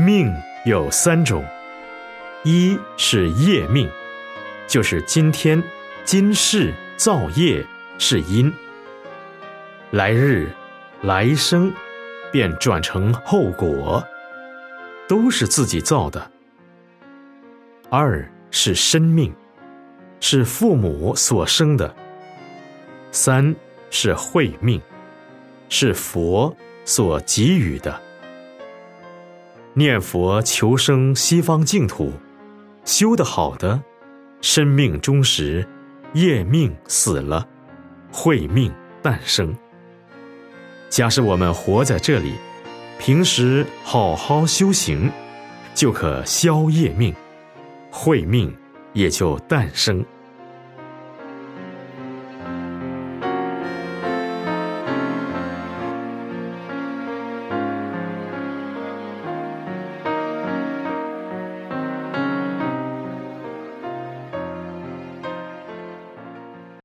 命有三种，一是业命，就是今天、今世造业是因，来日、来生便转成后果，都是自己造的。二是生命，是父母所生的。三是慧命，是佛所给予的。念佛求生西方净土，修得好的，生命终时，业命死了，慧命诞生。假使我们活在这里，平时好好修行，就可消业命，慧命也就诞生。